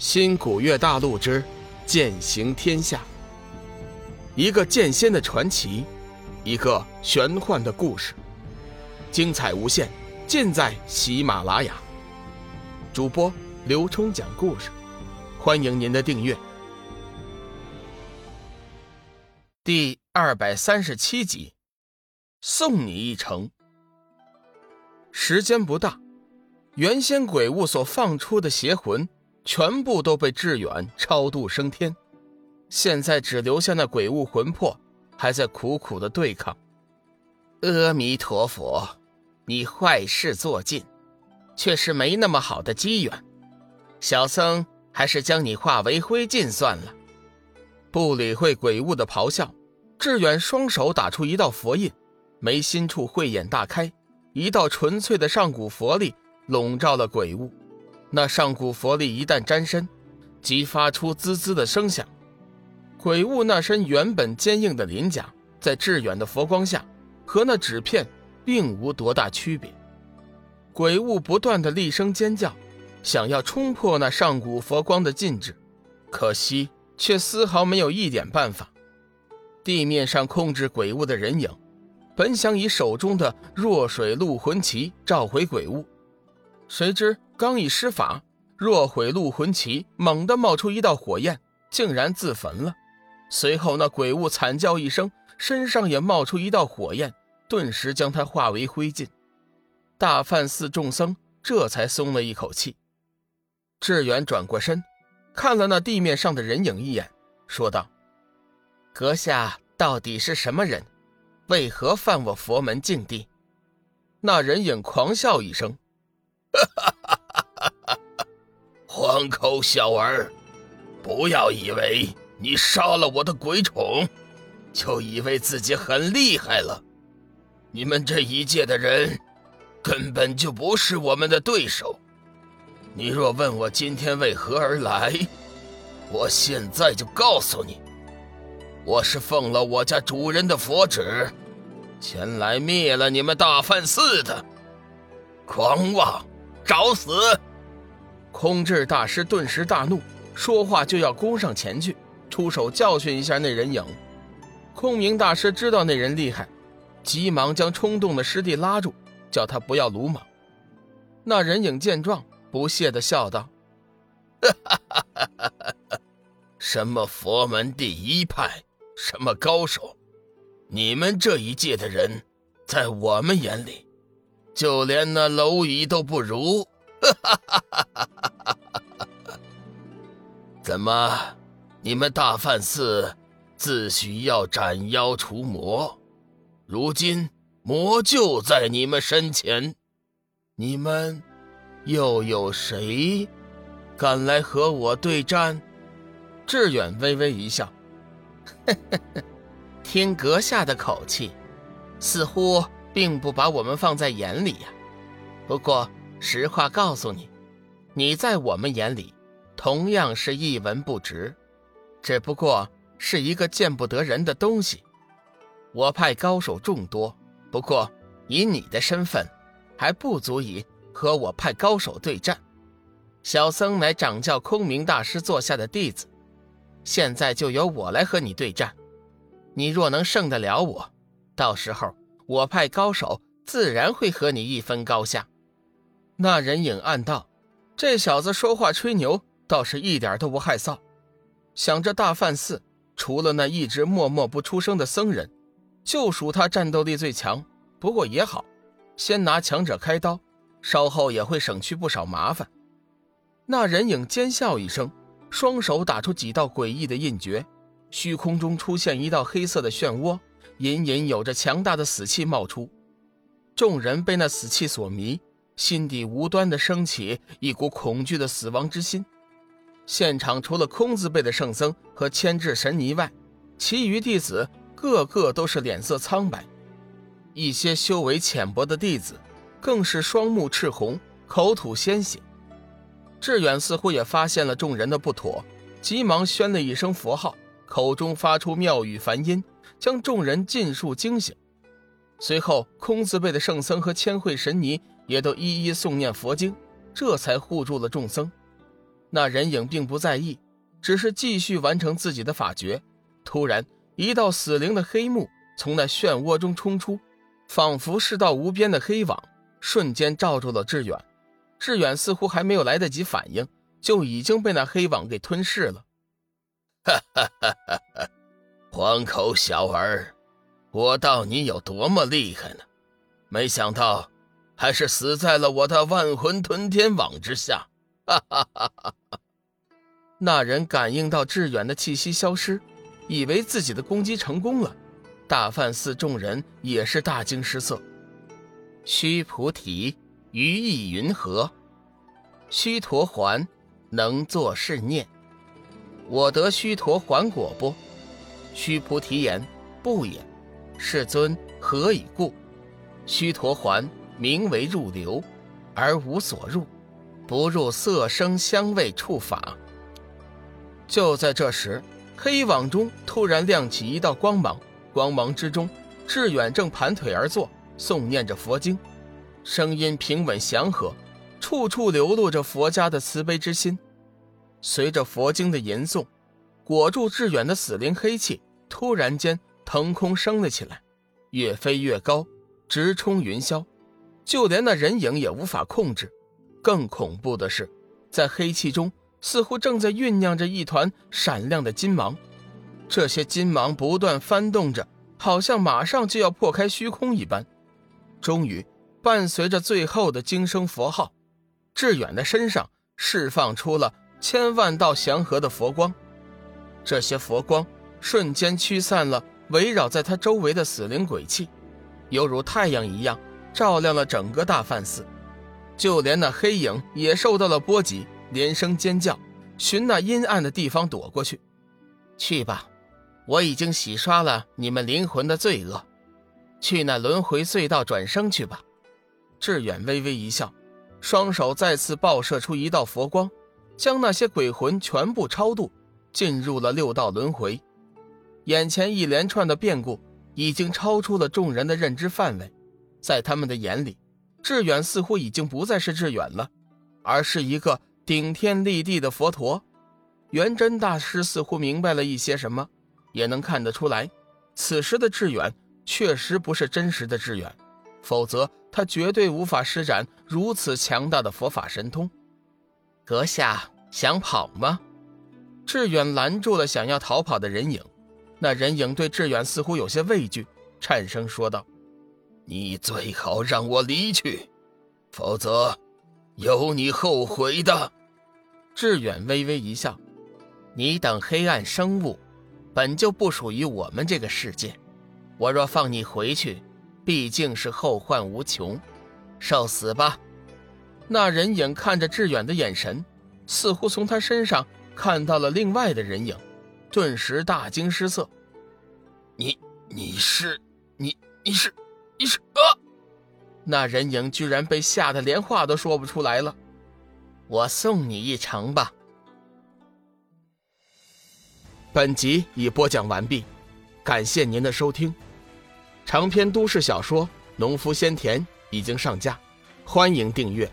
新古月大陆之剑行天下，一个剑仙的传奇，一个玄幻的故事，精彩无限，尽在喜马拉雅。主播刘冲讲故事，欢迎您的订阅。第二百三十七集，送你一程。时间不大，原先鬼物所放出的邪魂。全部都被志远超度升天，现在只留下那鬼物魂魄，还在苦苦的对抗。阿弥陀佛，你坏事做尽，却是没那么好的机缘。小僧还是将你化为灰烬算了。不理会鬼物的咆哮，志远双手打出一道佛印，眉心处慧眼大开，一道纯粹的上古佛力笼罩了鬼物。那上古佛力一旦沾身，即发出滋滋的声响。鬼物那身原本坚硬的鳞甲，在致远的佛光下，和那纸片并无多大区别。鬼物不断的厉声尖叫，想要冲破那上古佛光的禁制，可惜却丝毫没有一点办法。地面上控制鬼物的人影，本想以手中的弱水路魂旗召回鬼物。谁知刚一施法，若毁鹿魂旗猛地冒出一道火焰，竟然自焚了。随后那鬼物惨叫一声，身上也冒出一道火焰，顿时将他化为灰烬。大梵寺众僧这才松了一口气。志远转过身，看了那地面上的人影一眼，说道：“阁下到底是什么人？为何犯我佛门禁地？”那人影狂笑一声。哈哈！黄口小儿，不要以为你杀了我的鬼宠，就以为自己很厉害了。你们这一届的人，根本就不是我们的对手。你若问我今天为何而来，我现在就告诉你，我是奉了我家主人的佛旨，前来灭了你们大梵寺的。狂妄！找死！空智大师顿时大怒，说话就要攻上前去，出手教训一下那人影。空明大师知道那人厉害，急忙将冲动的师弟拉住，叫他不要鲁莽。那人影见状，不屑地笑道：“哈哈哈哈哈什么佛门第一派，什么高手，你们这一届的人，在我们眼里……”就连那蝼蚁都不如，哈 怎么？你们大梵寺自诩要斩妖除魔，如今魔就在你们身前，你们又有谁敢来和我对战？志远微微一笑，听阁下的口气，似乎。并不把我们放在眼里呀。不过实话告诉你，你在我们眼里同样是一文不值，只不过是一个见不得人的东西。我派高手众多，不过以你的身份，还不足以和我派高手对战。小僧乃掌教空明大师座下的弟子，现在就由我来和你对战。你若能胜得了我，到时候。我派高手，自然会和你一分高下。那人影暗道：“这小子说话吹牛，倒是一点都不害臊。”想着大梵寺除了那一直默默不出声的僧人，就属他战斗力最强。不过也好，先拿强者开刀，稍后也会省去不少麻烦。那人影尖笑一声，双手打出几道诡异的印诀，虚空中出现一道黑色的漩涡。隐隐有着强大的死气冒出，众人被那死气所迷，心底无端的升起一股恐惧的死亡之心。现场除了空字辈的圣僧和牵制神尼外，其余弟子个个都是脸色苍白，一些修为浅薄的弟子更是双目赤红，口吐鲜血。志远似乎也发现了众人的不妥，急忙宣了一声佛号，口中发出妙语梵音。将众人尽数惊醒，随后空字辈的圣僧和千惠神尼也都一一诵念佛经，这才护住了众僧。那人影并不在意，只是继续完成自己的法诀。突然，一道死灵的黑幕从那漩涡中冲出，仿佛是道无边的黑网，瞬间罩住了志远。志远似乎还没有来得及反应，就已经被那黑网给吞噬了。哈哈哈哈哈！黄口小儿，我道你有多么厉害呢？没想到，还是死在了我的万魂吞天网之下。哈哈哈哈哈！那人感应到志远的气息消失，以为自己的攻击成功了。大梵寺众人也是大惊失色。须菩提。于意云何？须陀环能作是念：我得须陀环果不？须菩提言：不也。世尊何以故？须陀环名为入流，而无所入，不入色声香味触法。就在这时，黑网中突然亮起一道光芒，光芒之中，志远正盘腿而坐，诵念着佛经。声音平稳祥和，处处流露着佛家的慈悲之心。随着佛经的吟诵，裹住志远的死灵黑气突然间腾空升了起来，越飞越高，直冲云霄。就连那人影也无法控制。更恐怖的是，在黑气中似乎正在酝酿着一团闪亮的金芒，这些金芒不断翻动着，好像马上就要破开虚空一般。终于。伴随着最后的惊声佛号，志远的身上释放出了千万道祥和的佛光，这些佛光瞬间驱散了围绕在他周围的死灵鬼气，犹如太阳一样照亮了整个大梵寺。就连那黑影也受到了波及，连声尖叫，寻那阴暗的地方躲过去。去吧，我已经洗刷了你们灵魂的罪恶，去那轮回隧道转生去吧。志远微微一笑，双手再次爆射出一道佛光，将那些鬼魂全部超度，进入了六道轮回。眼前一连串的变故已经超出了众人的认知范围，在他们的眼里，志远似乎已经不再是志远了，而是一个顶天立地的佛陀。元真大师似乎明白了一些什么，也能看得出来，此时的志远确实不是真实的志远。否则，他绝对无法施展如此强大的佛法神通。阁下想跑吗？志远拦住了想要逃跑的人影。那人影对志远似乎有些畏惧，颤声说道：“你最好让我离去，否则有你后悔的。”志远微微一笑：“你等黑暗生物，本就不属于我们这个世界。我若放你回去。”毕竟是后患无穷，受死吧！那人影看着志远的眼神，似乎从他身上看到了另外的人影，顿时大惊失色。你你是你你是你是啊！那人影居然被吓得连话都说不出来了。我送你一程吧。本集已播讲完毕，感谢您的收听。长篇都市小说《农夫先田》已经上架，欢迎订阅。